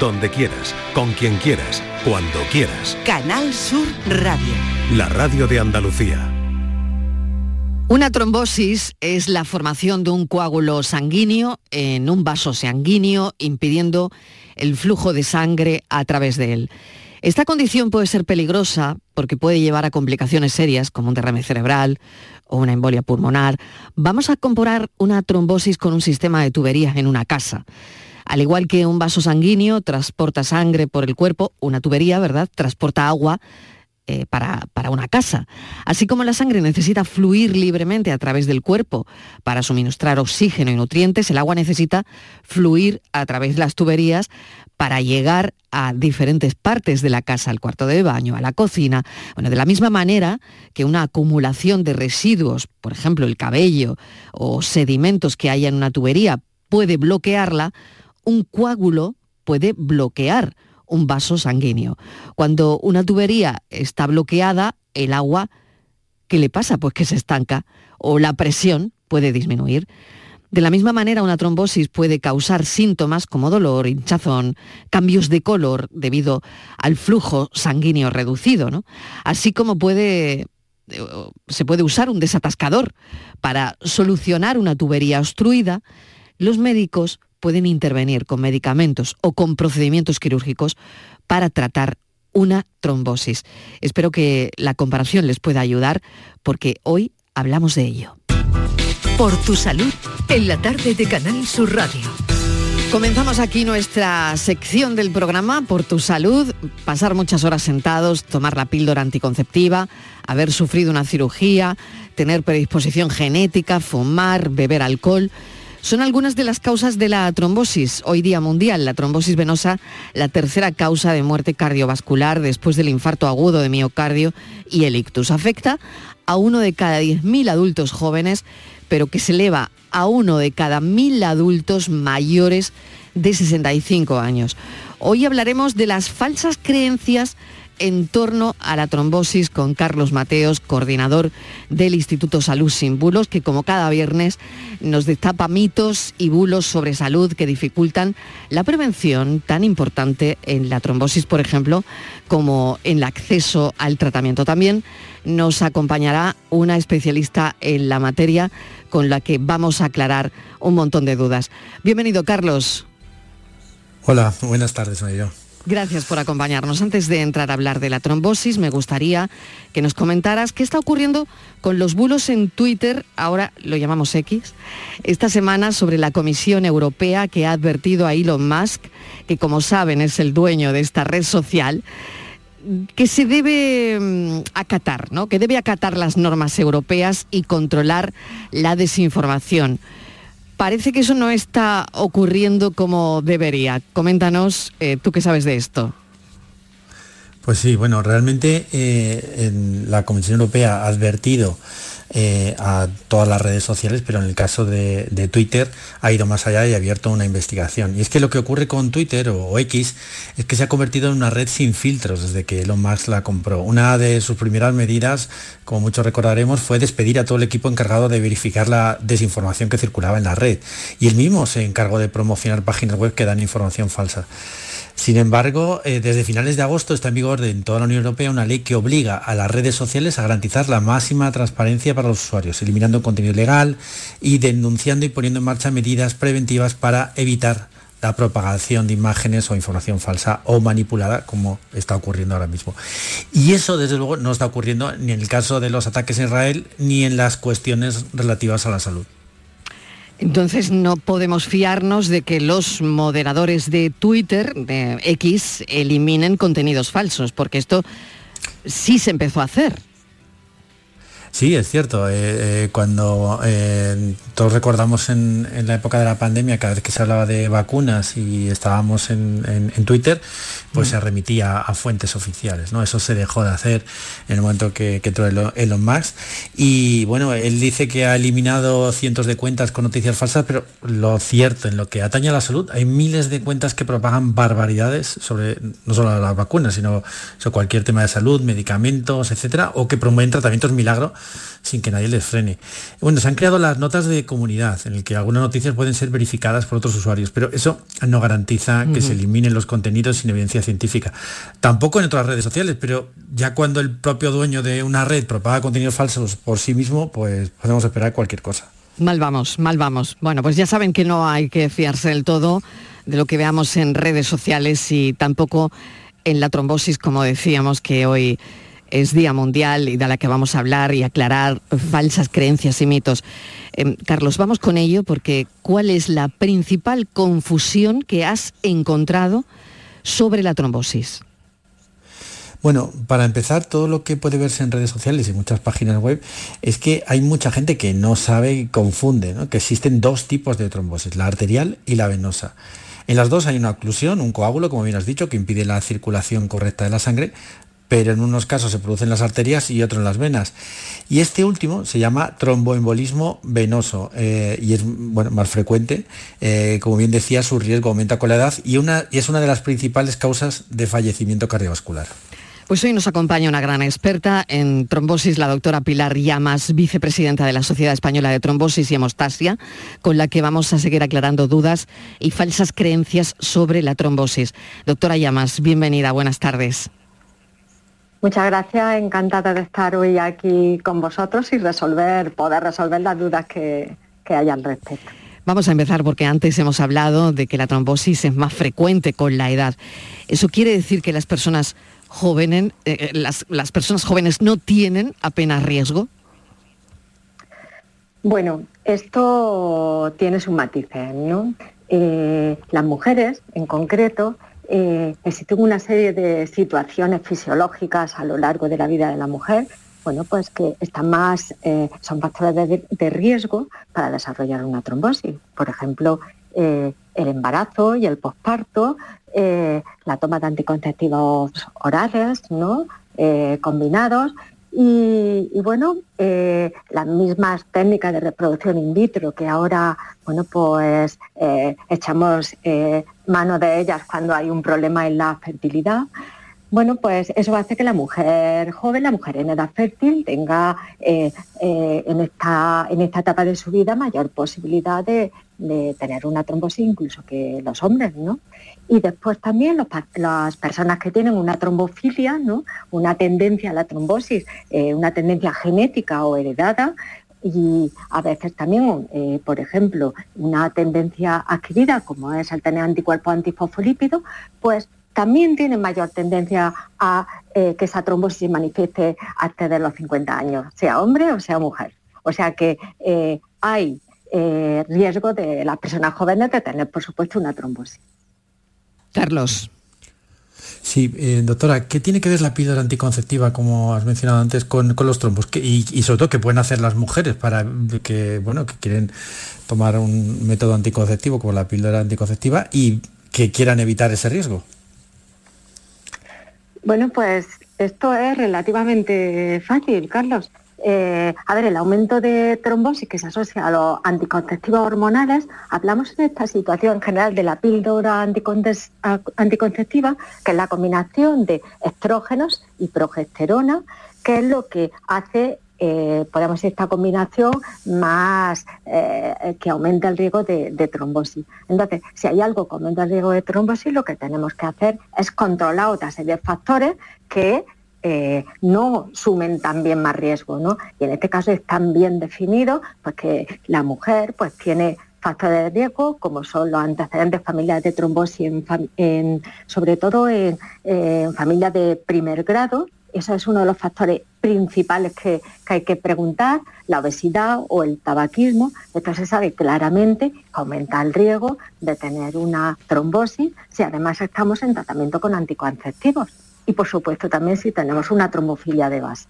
donde quieras, con quien quieras, cuando quieras. Canal Sur Radio. La radio de Andalucía. Una trombosis es la formación de un coágulo sanguíneo en un vaso sanguíneo impidiendo el flujo de sangre a través de él. Esta condición puede ser peligrosa porque puede llevar a complicaciones serias como un derrame cerebral o una embolia pulmonar. Vamos a comparar una trombosis con un sistema de tuberías en una casa. Al igual que un vaso sanguíneo transporta sangre por el cuerpo, una tubería, ¿verdad?, transporta agua eh, para, para, una casa. Así como la sangre necesita fluir libremente a través del cuerpo para suministrar oxígeno y nutrientes, el agua necesita fluir a través de las tuberías para llegar a diferentes partes de la casa, al cuarto de baño, a la cocina. Bueno, de la misma manera que una acumulación de residuos, por ejemplo el cabello o sedimentos que haya en una tubería, puede bloquearla, un coágulo puede bloquear un vaso sanguíneo. Cuando una tubería está bloqueada, el agua, ¿qué le pasa? Pues que se estanca o la presión puede disminuir. De la misma manera, una trombosis puede causar síntomas como dolor, hinchazón, cambios de color debido al flujo sanguíneo reducido, ¿no? Así como puede eh, se puede usar un desatascador para solucionar una tubería obstruida, los médicos pueden intervenir con medicamentos o con procedimientos quirúrgicos para tratar una trombosis. Espero que la comparación les pueda ayudar porque hoy hablamos de ello. Por tu salud, en la tarde de Canal Sur Radio. Comenzamos aquí nuestra sección del programa Por tu salud, pasar muchas horas sentados, tomar la píldora anticonceptiva, haber sufrido una cirugía, tener predisposición genética, fumar, beber alcohol. Son algunas de las causas de la trombosis. Hoy día mundial, la trombosis venosa, la tercera causa de muerte cardiovascular después del infarto agudo de miocardio y el ictus. Afecta a uno de cada 10.000 adultos jóvenes, pero que se eleva a uno de cada 1.000 adultos mayores de 65 años. Hoy hablaremos de las falsas creencias en torno a la trombosis con Carlos Mateos, coordinador del Instituto Salud Sin Bulos, que como cada viernes nos destapa mitos y bulos sobre salud que dificultan la prevención tan importante en la trombosis, por ejemplo, como en el acceso al tratamiento. También nos acompañará una especialista en la materia con la que vamos a aclarar un montón de dudas. Bienvenido, Carlos. Hola, buenas tardes, Mario. Gracias por acompañarnos. Antes de entrar a hablar de la trombosis, me gustaría que nos comentaras qué está ocurriendo con los bulos en Twitter, ahora lo llamamos X, esta semana sobre la Comisión Europea que ha advertido a Elon Musk, que como saben es el dueño de esta red social, que se debe mm, acatar, ¿no? que debe acatar las normas europeas y controlar la desinformación parece que eso no está ocurriendo como debería. Coméntanos, eh, tú qué sabes de esto. Pues sí, bueno, realmente eh, la Comisión Europea ha advertido eh, a todas las redes sociales, pero en el caso de, Twitter ha ido más allá y ha abierto una investigación. Y es que lo que ocurre con Twitter o, X es que se ha convertido en una red sin filtros desde que Elon Musk la compró. Una de sus primeras medidas, como muchos recordaremos, fue despedir a todo el equipo encargado de verificar la desinformación que circulaba en la red. Y él mismo se encargó de promocionar páginas web que dan información falsa. Sin embargo, eh, desde finales de agosto está en vigor en toda la Unión Europea una ley que obliga a las redes sociales a garantizar la máxima transparencia para los usuarios, eliminando contenido ilegal y denunciando y poniendo en marcha medidas preventivas para evitar la propagación de imágenes o información falsa o manipulada, como está ocurriendo ahora mismo. Y eso, desde luego, no está ocurriendo ni en el caso de los ataques en Israel ni en las cuestiones relativas a la salud. Entonces no podemos fiarnos de que los moderadores de Twitter, de X, eliminen contenidos falsos, porque esto sí se empezó a hacer. Sí, es cierto. Eh, eh, cuando eh, todos recordamos en, la época de la pandemia, cada vez que se hablaba de vacunas y estábamos en, Twitter, pues mm. se remitía a fuentes oficiales. ¿no? Eso se dejó de hacer en el momento que, que entró Elon Musk. Y bueno, él dice que ha eliminado cientos de cuentas con noticias falsas, pero lo cierto, en lo que atañe a la salud, hay miles de cuentas que propagan barbaridades sobre no solo las vacunas, sino sobre cualquier tema de salud, medicamentos, etcétera, o que promueven tratamientos milagros sin que nadie les frene. Bueno, se han creado las notas de comunidad, en el que algunas noticias pueden ser verificadas por otros usuarios, pero eso no garantiza que se eliminen los contenidos sin evidencia científica. Tampoco en otras redes sociales, pero ya cuando el propio dueño de una red propaga contenidos falsos por sí mismo, pues podemos esperar cualquier cosa. Mal vamos, mal vamos. Bueno, pues ya saben que no hay que fiarse del todo de lo que veamos en redes sociales y tampoco en la trombosis, como decíamos, que hoy es Día Mundial y de la que vamos a hablar y aclarar falsas creencias y mitos. Em, Carlos, vamos con ello porque ¿cuál es la principal confusión que has encontrado sobre la trombosis? Bueno, para empezar, todo lo que puede verse en redes sociales y muchas páginas web es que hay mucha gente que no sabe y confunde, que existen dos tipos de trombosis, la arterial y la venosa. En las dos hay una oclusión, un coágulo, como bien has dicho, que impide la circulación correcta de la sangre, pero en unos casos se producen las arterias y otros en las venas. Y este último se llama tromboembolismo venoso eh, y es más frecuente. Eh, como bien decía, su riesgo aumenta con la edad y, y es una de las principales causas de fallecimiento cardiovascular. Pues hoy nos acompaña una gran experta en trombosis, la doctora Pilar Llamas, vicepresidenta de la Sociedad Española de Trombosis y Hemostasia, con la que vamos a seguir aclarando dudas y falsas creencias sobre la trombosis. Doctora Llamas, bienvenida, buenas tardes. Muchas gracias, encantada de estar hoy aquí con vosotros y resolver, poder resolver las dudas que, que hay al respecto. Vamos a empezar porque antes hemos hablado de que la trombosis es más frecuente con la edad. ¿Eso quiere decir que las personas jóvenes, eh, eh, las, personas jóvenes no tienen apenas riesgo? Bueno, esto tiene sus matices, ¿no? Eh, las mujeres, en concreto, existen una serie de situaciones fisiológicas a lo largo de la vida de la mujer, bueno, pues que están más, son factores de, riesgo para desarrollar una trombosis. Por ejemplo, el embarazo y el posparto eh, la toma de anticonceptivos orales, ¿no? Eh, combinados y, bueno, eh, las mismas técnicas de reproducción in vitro que ahora, bueno, pues echamos mano de ellas cuando hay un problema en la fertilidad. Bueno, pues eso hace que la mujer joven, la mujer en edad fértil, tenga en, esta, en esta etapa de su vida mayor posibilidad de, de tener una trombosis incluso que los hombres, ¿no? Y después también las personas que tienen una trombofilia, ¿no? una tendencia a la trombosis, eh, una tendencia genética o heredada, y a veces también, eh, por ejemplo, una tendencia adquirida, como es el tener anticuerpos antifosfolípidos, pues también tienen mayor tendencia a eh, que esa trombosis se manifieste antes de los 50 años, sea hombre o sea mujer. O sea que hay riesgo de las personas jóvenes de tener, por supuesto, una trombosis. Carlos. Sí, eh, doctora, ¿qué tiene que ver la píldora anticonceptiva, como has mencionado antes, con, los trombos? Y, sobre todo, ¿qué pueden hacer las mujeres para que, bueno, que quieren tomar un método anticonceptivo como la píldora anticonceptiva y que quieran evitar ese riesgo? Bueno, pues esto es relativamente fácil, Carlos. Eh, a ver, el aumento de trombosis que se asocia a los anticonceptivos hormonales, hablamos en esta situación general de la píldora anticonceptiva, que es la combinación de estrógenos y progesterona, que es lo que hace eh, podemos decir, esta combinación más eh, que aumenta el riesgo de, de, trombosis. Entonces, si hay algo que aumenta el riesgo de trombosis, lo que tenemos que hacer es controlar otra serie de factores que eh, no sumen también más riesgo, ¿no? Y en este caso es tan bien definido pues que la mujer pues tiene factores de riesgo como son los antecedentes familiares de trombosis, sobre todo en, familias de primer grado. Eso es uno de los factores principales que, hay que preguntar, la obesidad o el tabaquismo. Esto se sabe claramente aumenta el riesgo de tener una trombosis si además estamos en tratamiento con anticonceptivos y por supuesto también si tenemos una trombofilia de base.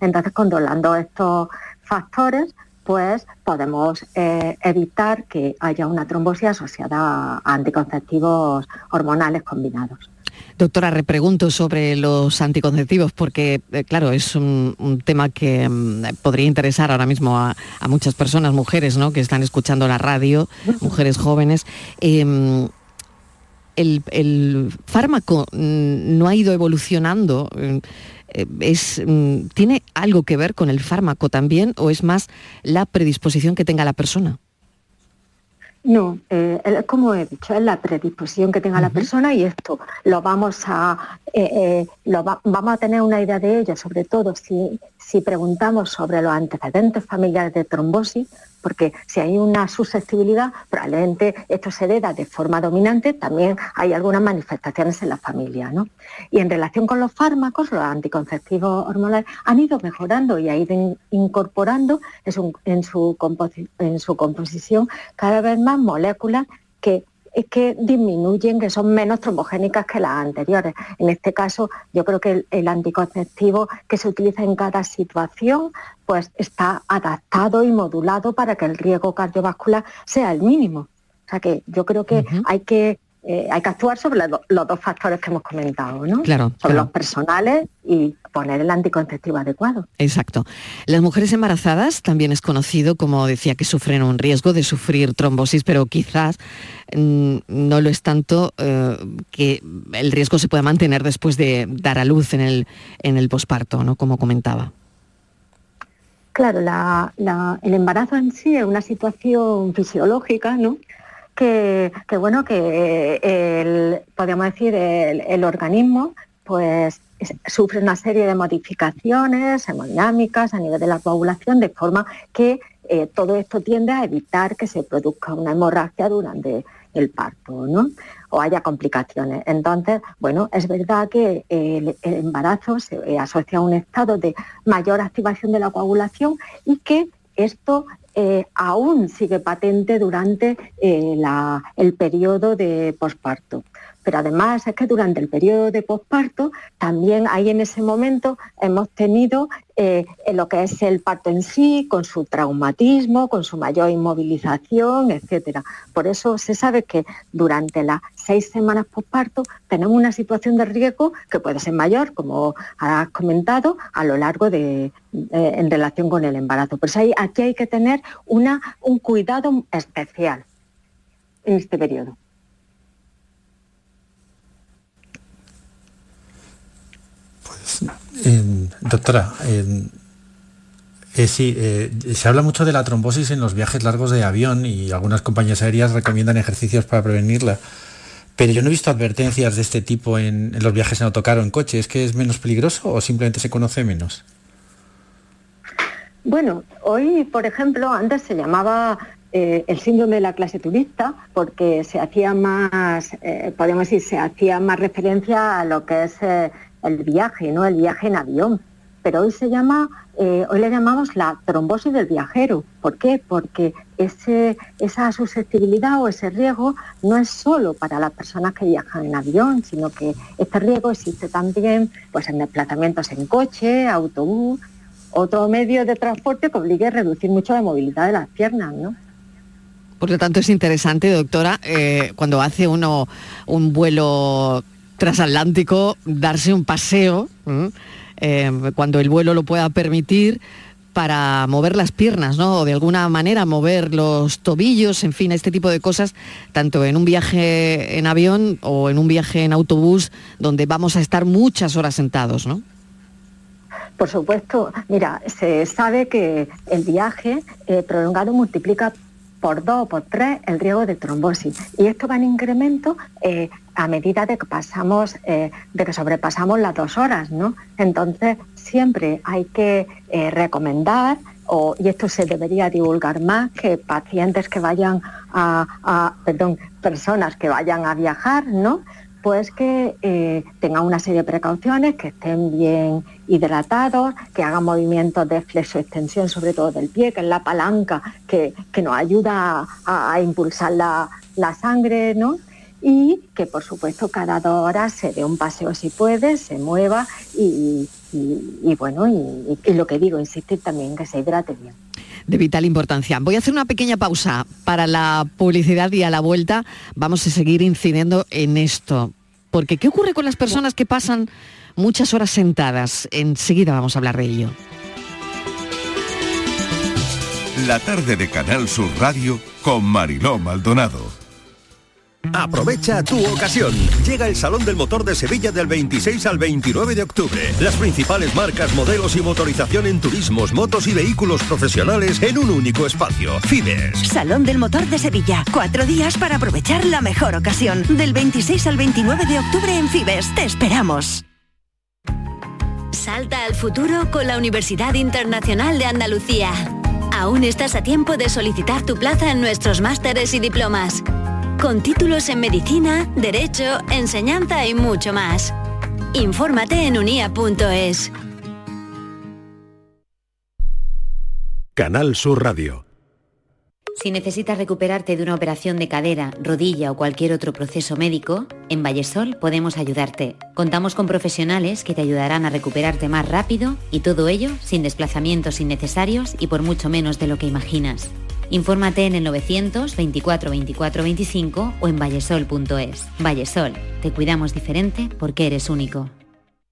Entonces, controlando estos factores, pues podemos eh, evitar que haya una trombosis asociada a anticonceptivos hormonales combinados. Doctora, repregunto sobre los anticonceptivos porque, eh, claro, es un, tema que mm, podría interesar ahora mismo a, muchas personas, mujeres, ¿no? Que están escuchando la radio, mujeres jóvenes. Em, el, fármaco mm, no ha ido evolucionando. Mm, eh, es, mm, ¿Tiene algo que ver con el fármaco también o es más la predisposición que tenga la persona? No, eh, como he dicho, es la predisposición que tenga la persona y esto lo vamos a, eh, lo vamos a tener una idea de ello, sobre todo si, si preguntamos sobre los antecedentes familiares de trombosis, porque si hay una susceptibilidad, probablemente esto se hereda de forma dominante, también hay algunas manifestaciones en la familia. ¿no? Y en relación con los fármacos, los anticonceptivos hormonales han ido mejorando y han ido incorporando en su, en su composición cada vez más moléculas que es que disminuyen, que son menos trombogénicas que las anteriores. En este caso, yo creo que el, anticonceptivo que se utiliza en cada situación, pues está adaptado y modulado para que el riesgo cardiovascular sea el mínimo. O sea que yo creo que hay que eh, hay que actuar sobre los dos factores que hemos comentado, ¿no? Claro. Sobre los personales y poner el anticonceptivo adecuado. Exacto. Las mujeres embarazadas también es conocido, como decía, que sufren un riesgo de sufrir trombosis, pero quizás mm, no lo es tanto eh, que el riesgo se pueda mantener después de dar a luz en el, en el posparto, ¿no? Como comentaba. Claro, el embarazo en sí es una situación fisiológica, ¿no? Que, bueno, que el, podríamos decir, el, organismo pues sufre una serie de modificaciones hemodinámicas a nivel de la coagulación, de forma que eh, todo esto tiende a evitar que se produzca una hemorragia durante el parto, ¿no? O haya complicaciones. Entonces, bueno, es verdad que el, el embarazo se asocia a un estado de mayor activación de la coagulación y que esto eh, aún sigue patente durante eh, el periodo de posparto. Pero además es que durante el periodo de posparto también ahí en ese momento hemos tenido eh, lo que es el parto en sí, con su traumatismo, con su mayor inmovilización, etc. Por eso se sabe que durante las seis semanas posparto tenemos una situación de riesgo que puede ser mayor, como has comentado, a lo largo de, eh, en relación con el embarazo. Por eso aquí hay que tener una, un cuidado especial en este periodo. Doctora, eh, sí, eh, se habla mucho de la trombosis en los viajes largos de avión y algunas compañías aéreas recomiendan ejercicios para prevenirla. Pero yo no he visto advertencias de este tipo en, los viajes en autocar o en coche. ¿Es que es menos peligroso o simplemente se conoce menos? Bueno, hoy, por ejemplo, antes se llamaba eh, el síndrome de la clase turista porque se hacía más, podemos decir, se hacía más referencia a lo que es el viaje, ¿no? El viaje en avión. Pero hoy se llama, eh, hoy le llamamos la trombosis del viajero. ¿Por qué? Porque ese, esa susceptibilidad o ese riesgo no es solo para las personas que viajan en avión, sino que este riesgo existe también pues, en desplazamientos en coche, autobús, otro medio de transporte que obligue a reducir mucho la movilidad de las piernas, ¿no? Por lo tanto, es interesante, doctora, eh, cuando hace uno un vuelo transatlántico, darse un paseo, eh, cuando el vuelo lo pueda permitir, para mover las piernas, ¿no? O de alguna manera mover los tobillos, en fin, este tipo de cosas, tanto en un viaje en avión o en un viaje en autobús, donde vamos a estar muchas horas sentados, ¿no? Por supuesto, mira, se sabe que el viaje eh, prolongado multiplica por dos o por tres el riesgo de trombosis. Y esto va en incremento eh, a medida de que pasamos, eh, de que sobrepasamos las dos horas, ¿no? Entonces siempre hay que eh, recomendar, o, y esto se debería divulgar más, que pacientes que vayan a, a, perdón, personas que vayan a viajar, ¿no? Pues que eh, tengan una serie de precauciones, que estén bien hidratados, que hagan movimientos de flexo-extensión, sobre todo del pie, que es la palanca que, nos ayuda a, impulsar la, sangre, ¿no? Y que por supuesto cada dos horas se dé un paseo si puede, se mueva y, bueno, y, y, lo que digo, insistir también que se hidrate bien. De vital importancia. Voy a hacer una pequeña pausa para la publicidad y a la vuelta vamos a seguir incidiendo en esto. Porque ¿qué ocurre con las personas que pasan muchas horas sentadas? Enseguida vamos a hablar de ello. La tarde de Canal Sur Radio con Mariló Maldonado. Aprovecha tu ocasión. Llega el Salón del Motor de Sevilla del 26 al 29 de octubre. Las principales marcas, modelos y motorización en turismos, motos y vehículos profesionales en un único espacio. Fibes. Salón del Motor de Sevilla. Cuatro días para aprovechar la mejor ocasión. Del 26 al 29 de octubre en Fibes. Te esperamos. Salta al futuro con la Universidad Internacional de Andalucía. Aún estás a tiempo de solicitar tu plaza en nuestros másteres y diplomas con títulos en medicina, derecho, enseñanza y mucho más. Infórmate en unia.es. Canal Sur Radio. Si necesitas recuperarte de una operación de cadera, rodilla o cualquier otro proceso médico, en Vallesol podemos ayudarte. Contamos con profesionales que te ayudarán a recuperarte más rápido y todo ello sin desplazamientos innecesarios y por mucho menos de lo que imaginas. Infórmate en el 924 24 25 o en vallesol.es. Vallesol, te cuidamos diferente porque eres único.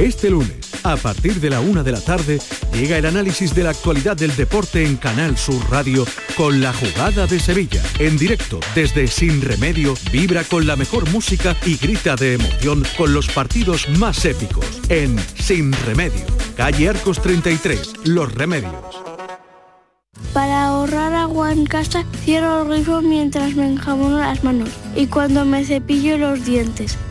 Este lunes, a partir de la una de la tarde, llega el análisis de la actualidad del deporte en Canal Sur Radio con la jugada de Sevilla. En directo, desde Sin Remedio, vibra con la mejor música y grita de emoción con los partidos más épicos. En Sin Remedio, calle Arcos 33, Los Remedios. Para ahorrar agua en casa, cierro el grifo mientras me enjabono las manos y cuando me cepillo los dientes.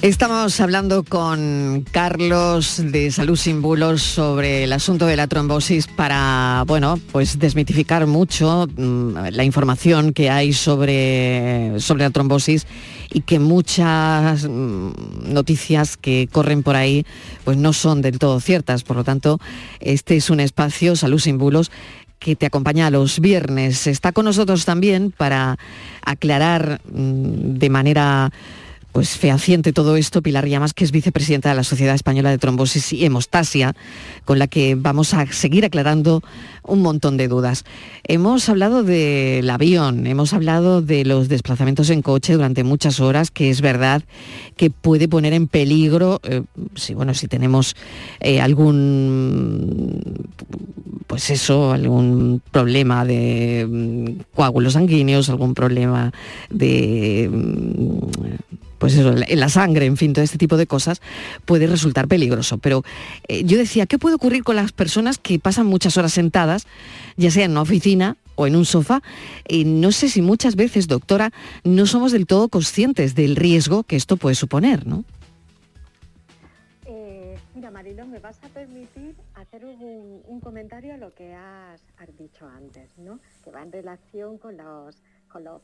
Estamos hablando con Carlos de Salud Sin Bulos sobre el asunto de la trombosis para, bueno, pues desmitificar mucho mm, la información que hay sobre, sobre la trombosis y que muchas mm, noticias que corren por ahí pues no son del todo ciertas. Por lo tanto, este es un espacio, Salud Sin Bulos, que te acompaña los viernes. Está con nosotros también para aclarar mm, de manera pues fehaciente todo esto, Pilar Llamas, que es vicepresidenta de la Sociedad Española de Trombosis y Hemostasia, con la que vamos a seguir aclarando un montón de dudas. Hemos hablado del avión, hemos hablado de los desplazamientos en coche durante muchas horas, que es verdad que puede poner en peligro, eh, si, bueno, si tenemos eh, algún, pues eso, algún problema de mm, coágulos sanguíneos, algún problema de mm, pues eso, en la sangre, en fin, todo este tipo de cosas puede resultar peligroso. Pero eh, yo decía, ¿qué puede ocurrir con las personas que pasan muchas horas sentadas, ya sea en una oficina o en un sofá? Y no sé si muchas veces, doctora, no somos del todo conscientes del riesgo que esto puede suponer, ¿no? Eh, mira, Marilo, me vas a permitir hacer un, comentario a lo que has, dicho antes, ¿no? Que va en relación con los, con los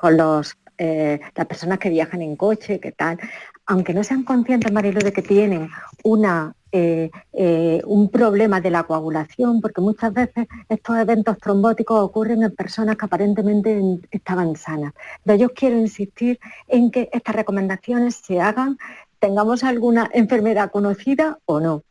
con los, eh, las personas que viajan en coche, que tal, aunque no sean conscientes, Marilo, de que tienen una, eh, eh, un problema de la coagulación, porque muchas veces estos eventos trombóticos ocurren en personas que aparentemente estaban sanas. Pero yo quiero insistir en que estas recomendaciones se hagan, tengamos alguna enfermedad conocida o no.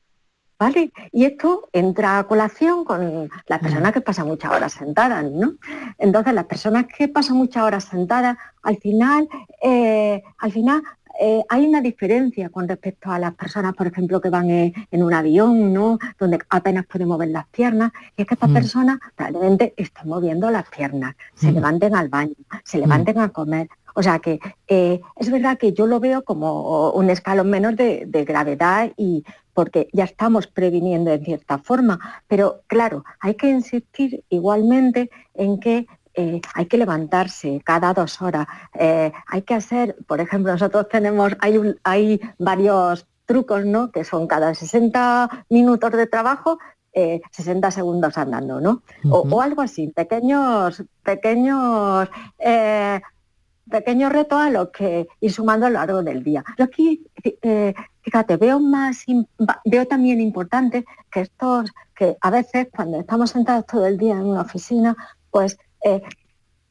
¿Vale? Y esto entra a colación con las personas que pasan muchas horas sentadas, ¿no? Entonces, las personas que pasan muchas horas sentadas, al final, eh, al final eh, hay una diferencia con respecto a las personas, por ejemplo, que van en, un avión, ¿no? Donde apenas pueden mover las piernas, y es que estas mm. personas probablemente están moviendo las piernas, se mm. levanten al baño, se levanten mm. a comer, o sea que eh, es verdad que yo lo veo como un escalón menos de, gravedad y porque ya estamos previniendo en cierta forma, pero claro, hay que insistir igualmente en que eh, hay que levantarse cada dos horas, eh, hay que hacer, por ejemplo, nosotros tenemos, hay, hay varios trucos, ¿no? Que son cada 60 minutos de trabajo, 60 segundos andando, ¿no? o, algo así, pequeños, pequeños pequeños retos a los que ir sumando a lo largo del día. Yo aquí, fíjate, veo más, veo también importante que estos, que a veces cuando estamos sentados todo el día en una oficina, pues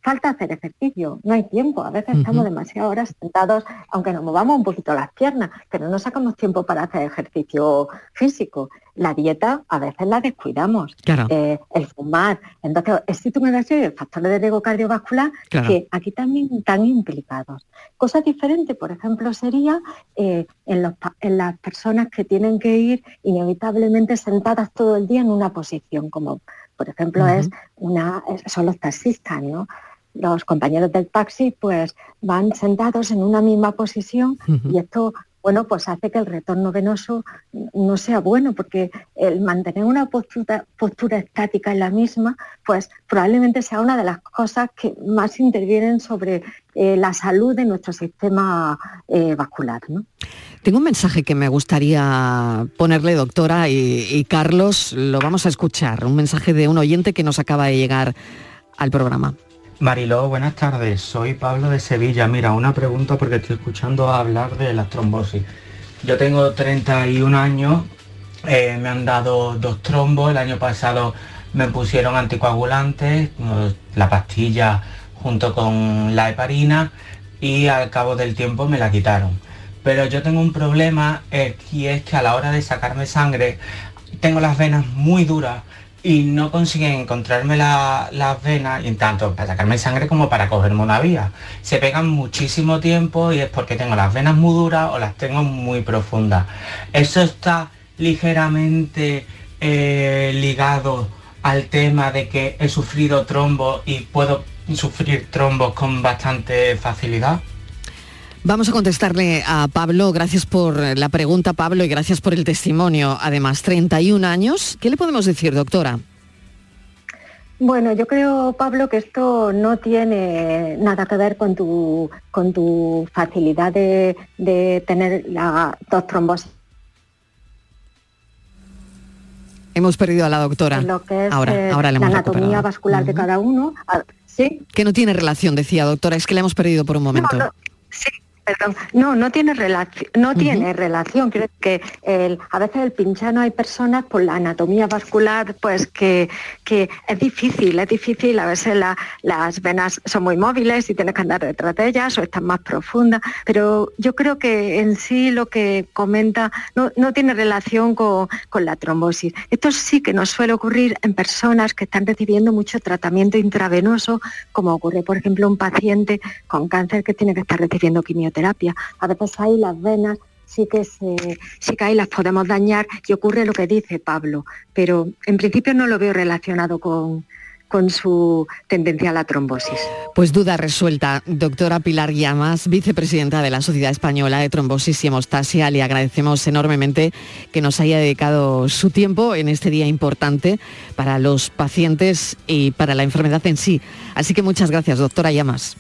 falta hacer ejercicio, no hay tiempo, a veces estamos demasiadas horas sentados, aunque nos movamos un poquito las piernas, pero no sacamos tiempo para hacer ejercicio físico. La dieta a veces la descuidamos, eh, el fumar. Entonces, existe una serie de factores de riesgo cardiovascular que aquí también están implicados. Cosa diferente, por ejemplo, sería eh, en, las personas que tienen que ir inevitablemente sentadas todo el día en una posición, como por ejemplo es una, son los taxistas, ¿no? Los compañeros del taxi pues van sentados en una misma posición y esto bueno, pues hace que el retorno venoso no sea bueno, porque el mantener una postura, postura estática en la misma, pues probablemente sea una de las cosas que más intervienen sobre eh, la salud de nuestro sistema eh, vascular. Tengo un mensaje que me gustaría ponerle, doctora, y Carlos, lo vamos a escuchar, un mensaje de un oyente que nos acaba de llegar al programa. Mariló, buenas tardes. Soy Pablo de Sevilla. Mira, una pregunta porque estoy escuchando hablar de las trombosis. Yo tengo 31 años, eh, me han dado dos trombos, el año pasado me pusieron anticoagulantes, la pastilla junto con la heparina y al cabo del tiempo me la quitaron. Pero yo tengo un problema eh, y es que a la hora de sacarme sangre tengo las venas muy duras y no consiguen encontrarme las venas, y tanto para sacarme sangre como para cogerme una vía. Se pegan muchísimo tiempo y es porque tengo las venas muy duras o las tengo muy profundas. Eso está ligeramente eh, ligado al tema de que he sufrido trombos y puedo sufrir trombos con bastante facilidad. Vamos a contestarle a Pablo. Gracias por la pregunta, Pablo, y gracias por el testimonio. Además, 31 años. ¿Qué le podemos decir, doctora? Bueno, yo creo, Pablo, que esto no tiene nada que ver con tu, con tu facilidad de, tener la dos trombosis. Hemos perdido a la doctora. Lo que es ahora, eh, ahora la anatomía vascular de cada uno. Ah, ¿Sí? Que no tiene relación, decía doctora, es que la hemos perdido por un momento. sí, Perdón, no, no tiene relación, no tiene relación. Creo que a veces el pinchano hay personas por la anatomía vascular, pues que, que es difícil, es difícil. A veces las venas son muy móviles y tienes que andar detrás de ellas o están más profundas. Pero yo creo que en sí lo que comenta no, no tiene relación con, con la trombosis. Esto sí que nos suele ocurrir en personas que están recibiendo mucho tratamiento intravenoso, como ocurre, por ejemplo, un paciente con cáncer que tiene que estar recibiendo quimioterapia a veces ahí las venas sí que, se, sí que ahí las podemos dañar y ocurre lo que dice Pablo, pero en principio no lo veo relacionado con, con su tendencia a la trombosis. Pues duda resuelta. Doctora Pilar Llamas, vicepresidenta de la Sociedad Española de Trombosis y Hemostasia, le agradecemos enormemente que nos haya dedicado su tiempo en este día importante para los pacientes y para la enfermedad en sí. Así que muchas gracias, doctora Llamas.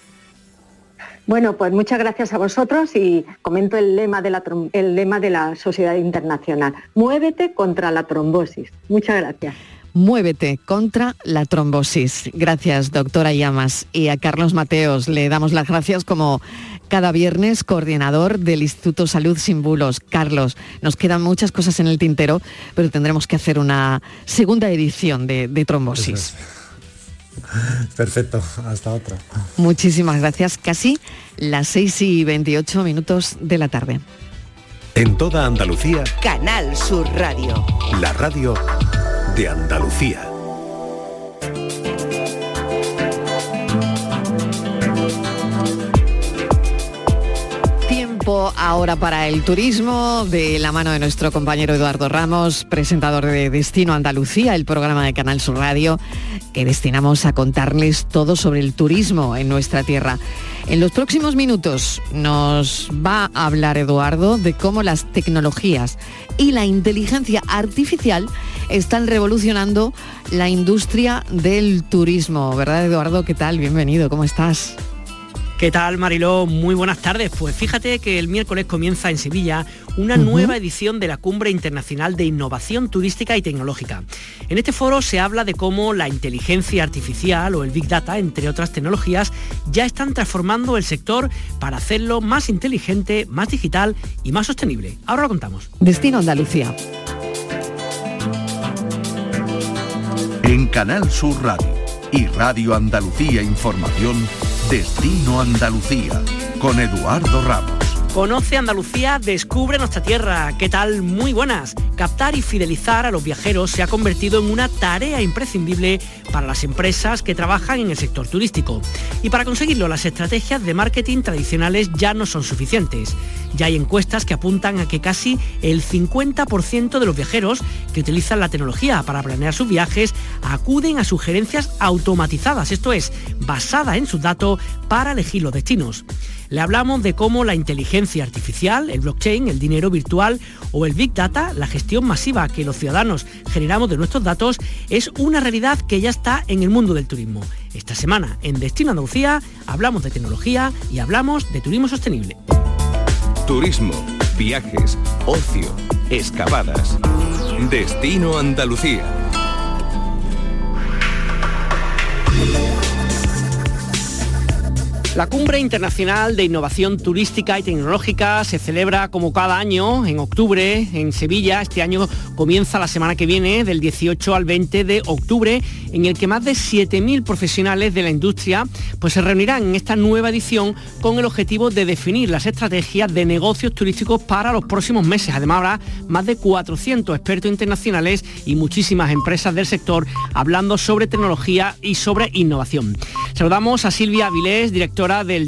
Bueno, pues muchas gracias a vosotros y comento el lema de la, el lema de la Sociedad Internacional. Muévete contra la trombosis. Muchas gracias. Muévete contra la trombosis. Gracias, doctora Llamas. Y a Carlos Mateos le damos las gracias como cada viernes, coordinador del Instituto Salud Sin Bulos. Carlos, nos quedan muchas cosas en el tintero, pero tendremos que hacer una segunda edición de, de trombosis. Perfecto, hasta otra. Muchísimas gracias. Casi las 6 y 28 minutos de la tarde. En toda Andalucía. Canal Sur Radio. La radio de Andalucía. Ahora para el turismo, de la mano de nuestro compañero Eduardo Ramos, presentador de Destino Andalucía, el programa de Canal Sur Radio, que destinamos a contarles todo sobre el turismo en nuestra tierra. En los próximos minutos nos va a hablar Eduardo de cómo las tecnologías y la inteligencia artificial están revolucionando la industria del turismo. ¿Verdad, Eduardo? ¿Qué tal? Bienvenido, ¿cómo estás? ¿Qué tal, Mariló? Muy buenas tardes. Pues fíjate que el miércoles comienza en Sevilla una nueva edición de la Cumbre Internacional de Innovación Turística y Tecnológica. En este foro se habla de cómo la inteligencia artificial o el Big Data, entre otras tecnologías, ya están transformando el sector para hacerlo más inteligente, más digital y más sostenible. Ahora lo contamos. Destino Andalucía. En Canal Sur Radio y Radio Andalucía Información, Destino Andalucía, con Eduardo Ramos. Conoce Andalucía, descubre nuestra tierra. ¿Qué tal? Muy buenas. Captar y fidelizar a los viajeros se ha convertido en una tarea imprescindible para las empresas que trabajan en el sector turístico. Y para conseguirlo, las estrategias de marketing tradicionales ya no son suficientes. Ya hay encuestas que apuntan a que casi el 50% de los viajeros que utilizan la tecnología para planear sus viajes acuden a sugerencias automatizadas, esto es, basada en sus datos para elegir los destinos. Le hablamos de cómo la inteligencia artificial, el blockchain, el dinero virtual o el big data, la gestión masiva que los ciudadanos generamos de nuestros datos, es una realidad que ya está en el mundo del turismo. Esta semana en Destino Andalucía hablamos de tecnología y hablamos de turismo sostenible. Turismo, viajes, ocio, excavadas. Destino Andalucía. La Cumbre Internacional de Innovación Turística y Tecnológica se celebra como cada año en octubre en Sevilla. Este año comienza la semana que viene, del 18 al 20 de octubre, en el que más de 7.000 profesionales de la industria pues, se reunirán en esta nueva edición con el objetivo de definir las estrategias de negocios turísticos para los próximos meses. Además habrá más de 400 expertos internacionales y muchísimas empresas del sector hablando sobre tecnología y sobre innovación. Saludamos a Silvia Avilés, directora del